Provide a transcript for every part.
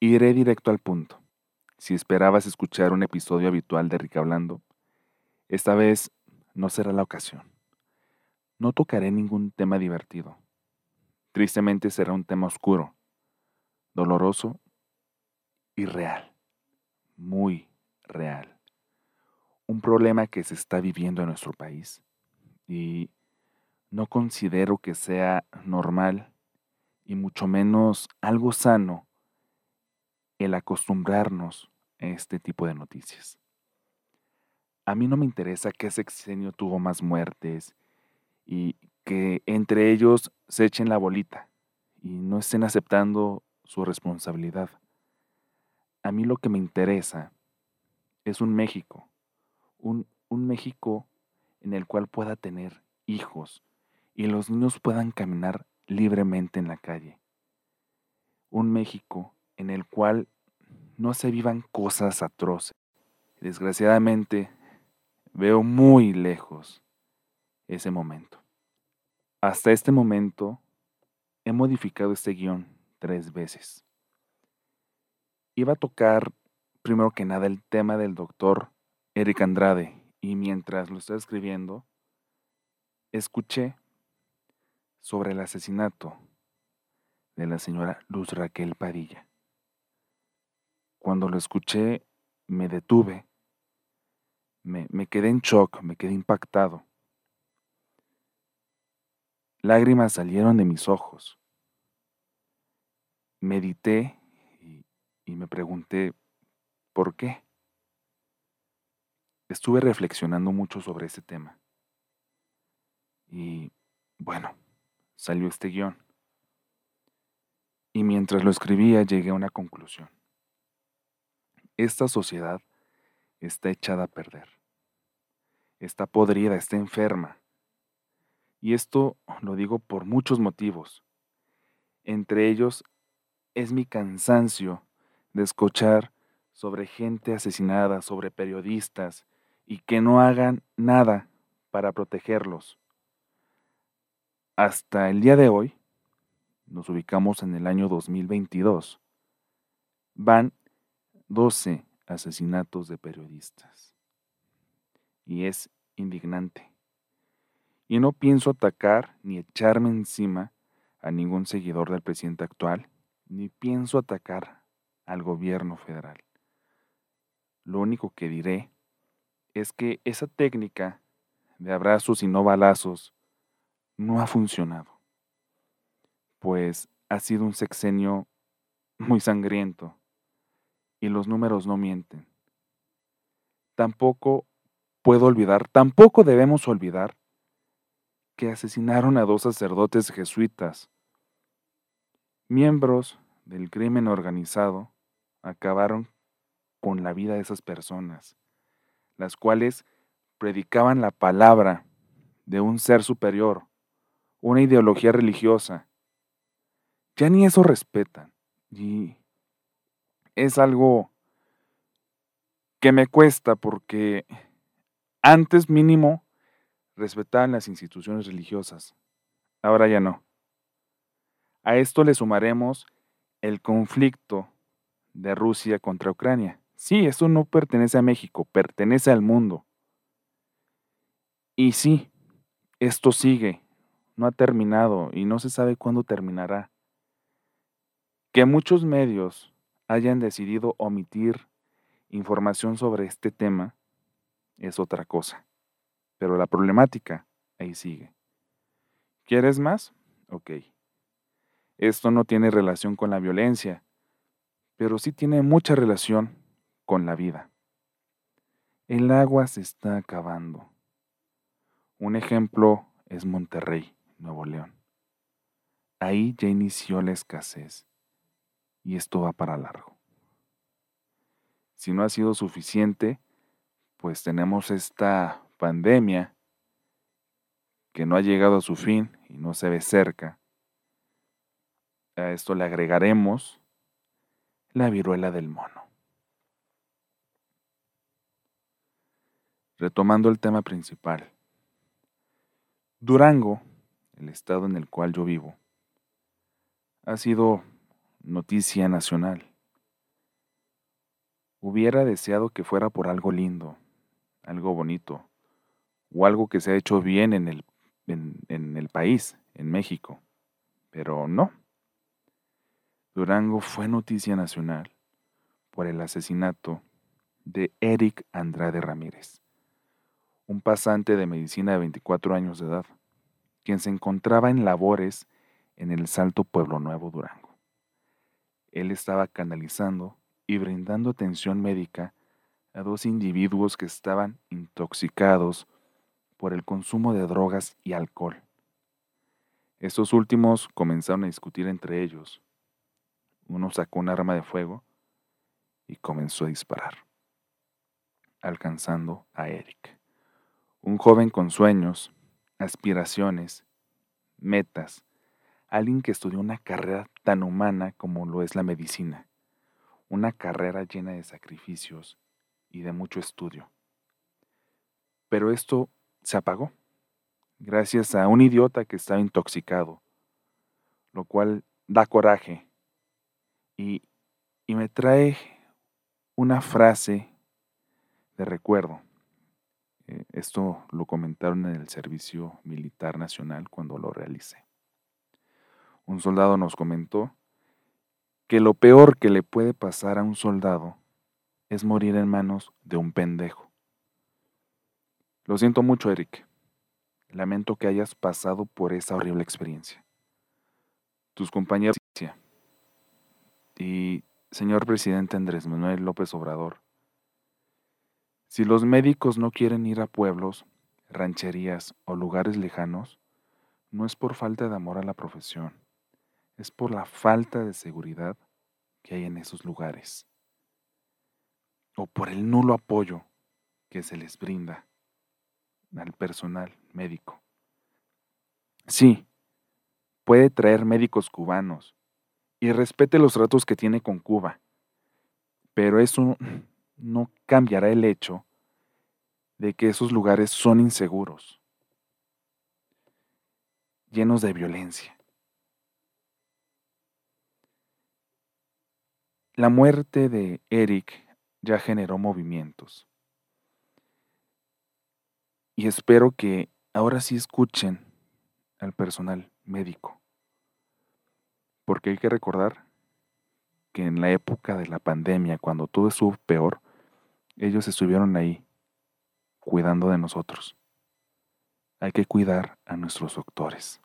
Iré directo al punto. Si esperabas escuchar un episodio habitual de Rica Hablando, esta vez no será la ocasión. No tocaré ningún tema divertido. Tristemente será un tema oscuro, doloroso y real. Muy real. Un problema que se está viviendo en nuestro país y no considero que sea normal y mucho menos algo sano el acostumbrarnos a este tipo de noticias. A mí no me interesa qué sexenio tuvo más muertes y que entre ellos se echen la bolita y no estén aceptando su responsabilidad. A mí lo que me interesa es un México, un, un México en el cual pueda tener hijos y los niños puedan caminar libremente en la calle. Un México en el cual no se vivan cosas atroces. Desgraciadamente, veo muy lejos ese momento. Hasta este momento, he modificado este guion tres veces. Iba a tocar, primero que nada, el tema del doctor Eric Andrade, y mientras lo estaba escribiendo, escuché sobre el asesinato de la señora Luz Raquel Padilla. Cuando lo escuché, me detuve, me, me quedé en shock, me quedé impactado. Lágrimas salieron de mis ojos. Medité y, y me pregunté, ¿por qué? Estuve reflexionando mucho sobre ese tema. Y bueno, salió este guion. Y mientras lo escribía llegué a una conclusión. Esta sociedad está echada a perder. Está podrida, está enferma. Y esto lo digo por muchos motivos. Entre ellos es mi cansancio de escuchar sobre gente asesinada, sobre periodistas, y que no hagan nada para protegerlos. Hasta el día de hoy, nos ubicamos en el año 2022, van 12 asesinatos de periodistas. Y es indignante. Y no pienso atacar ni echarme encima a ningún seguidor del presidente actual, ni pienso atacar al gobierno federal. Lo único que diré es que esa técnica de abrazos y no balazos no ha funcionado, pues ha sido un sexenio muy sangriento y los números no mienten. Tampoco puedo olvidar, tampoco debemos olvidar que asesinaron a dos sacerdotes jesuitas, miembros del crimen organizado, acabaron con la vida de esas personas las cuales predicaban la palabra de un ser superior, una ideología religiosa. Ya ni eso respetan. Y es algo que me cuesta porque antes mínimo respetaban las instituciones religiosas. Ahora ya no. A esto le sumaremos el conflicto de Rusia contra Ucrania. Sí, eso no pertenece a México, pertenece al mundo. Y sí, esto sigue, no ha terminado y no se sabe cuándo terminará. Que muchos medios hayan decidido omitir información sobre este tema es otra cosa, pero la problemática ahí sigue. ¿Quieres más? Ok. Esto no tiene relación con la violencia, pero sí tiene mucha relación con la vida. El agua se está acabando. Un ejemplo es Monterrey, Nuevo León. Ahí ya inició la escasez y esto va para largo. Si no ha sido suficiente, pues tenemos esta pandemia que no ha llegado a su fin y no se ve cerca. A esto le agregaremos la viruela del mono. Retomando el tema principal. Durango, el estado en el cual yo vivo, ha sido noticia nacional hubiera deseado que fuera por algo lindo, algo bonito, o algo que se ha hecho bien en el, país, en México. Pero no. Durango fue noticia nacional por el asesinato de Eric Andrade Ramírez, un pasante de medicina de 24 años de edad, quien se encontraba en labores en el Salto Pueblo Nuevo Durango. Él estaba canalizando y brindando atención médica a dos individuos que estaban intoxicados por el consumo de drogas y alcohol. Estos últimos comenzaron a discutir entre ellos. Uno sacó un arma de fuego y comenzó a disparar, alcanzando a Eric, un joven con sueños, aspiraciones, metas, alguien que estudió una carrera tan humana como lo es la medicina, una carrera llena de sacrificios y de mucho estudio. Pero esto se apagó, gracias a un idiota que estaba intoxicado, lo cual da coraje y, y me trae una frase de recuerdo. Eh, esto lo comentaron en el Servicio Militar Nacional cuando lo realicé. Un soldado nos comentó que lo peor que le puede pasar a un soldado es morir en manos de un pendejo. Lo siento mucho, Eric. Lamento que hayas pasado por esa horrible experiencia. Tus compañeros y señor presidente Andrés Manuel López Obrador, si los médicos no quieren ir a pueblos, rancherías o lugares lejanos, no es por falta de amor a la profesión, es por la falta de seguridad que hay en esos lugares, o por el nulo apoyo que se les brinda al personal médico. Sí, puede traer médicos cubanos, y respete los tratos que tiene con Cuba. Pero eso no cambiará el hecho de que esos lugares son inseguros, llenos de violencia. La muerte de Eric ya generó movimientos. Y espero que ahora sí escuchen al personal médico porque hay que recordar que en la época de la pandemia, cuando todo estuvo peor, ellos estuvieron ahí cuidando de nosotros. Hay que cuidar a nuestros doctores.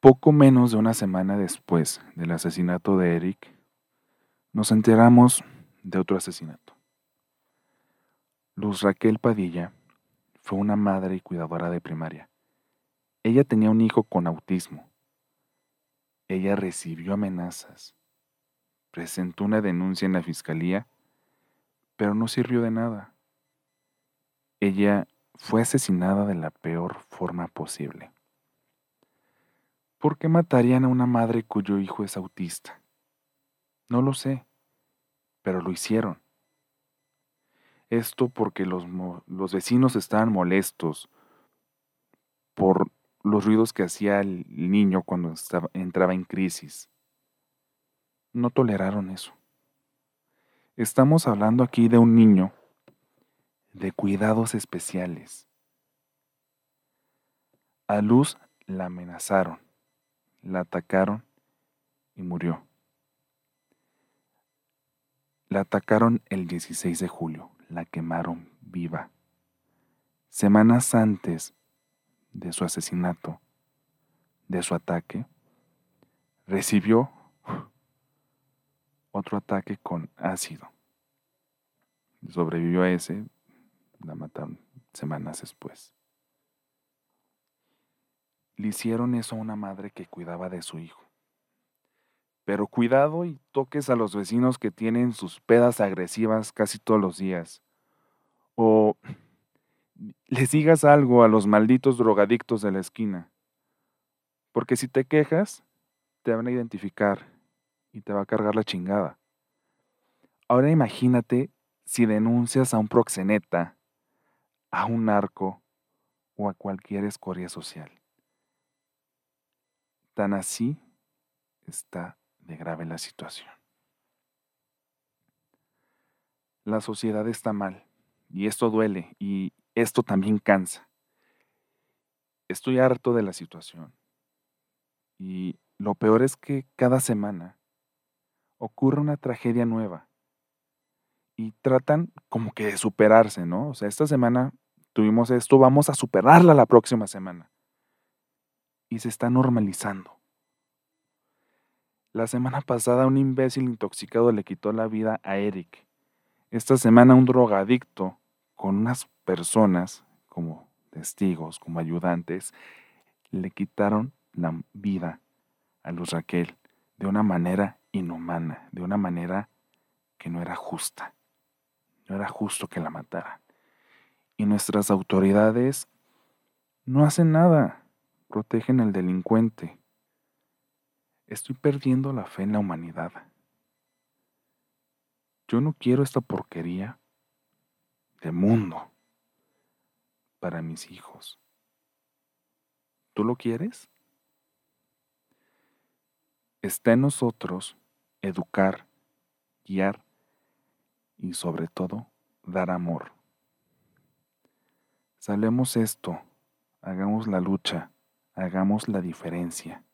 Poco menos de una semana después del asesinato de Eric, nos enteramos de otro asesinato. Luz Raquel Padilla fue una madre y cuidadora de primaria. Ella tenía un hijo con autismo. Ella recibió amenazas. Presentó una denuncia en la fiscalía, pero no sirvió de nada. Ella fue asesinada de la peor forma posible. ¿Por qué matarían a una madre cuyo hijo es autista? No lo sé, pero lo hicieron. Esto porque los, los vecinos estaban molestos por los ruidos que hacía el niño cuando entraba en crisis. No toleraron eso. Estamos hablando aquí de un niño de cuidados especiales. A Luz la amenazaron, la atacaron y murió. La atacaron el 16 de julio, la quemaron viva. Semanas antes de su asesinato, de su ataque, recibió otro ataque con ácido. Sobrevivió a ese, la mataron semanas después. Le hicieron eso a una madre que cuidaba de su hijo. Pero cuidado y toques a los vecinos que tienen sus pedas agresivas casi todos los días. O les digas algo a los malditos drogadictos de la esquina. Porque si te quejas, te van a identificar y te va a cargar la chingada. Ahora imagínate si denuncias a un proxeneta, a un narco o a cualquier escoria social. Tan así está de grave la situación. La sociedad está mal y esto duele y esto también cansa. Estoy harto de la situación y lo peor es que cada semana ocurre una tragedia nueva y tratan como que de superarse, ¿no? O sea, esta semana tuvimos esto, vamos a superarla la próxima semana. Y se está normalizando. La semana pasada un imbécil intoxicado le quitó la vida a Eric. Esta semana un drogadicto con unas personas como testigos, como ayudantes, le quitaron la vida a Luz Raquel de una manera inhumana, de una manera que no era justa. No era justo que la mataran. Y nuestras autoridades no hacen nada, protegen al delincuente. Estoy perdiendo la fe en la humanidad. Yo no quiero esta porquería de mundo para mis hijos. ¿Tú lo quieres? Está en nosotros educar, guiar y sobre todo dar amor. Salemos esto, hagamos la lucha, hagamos la diferencia.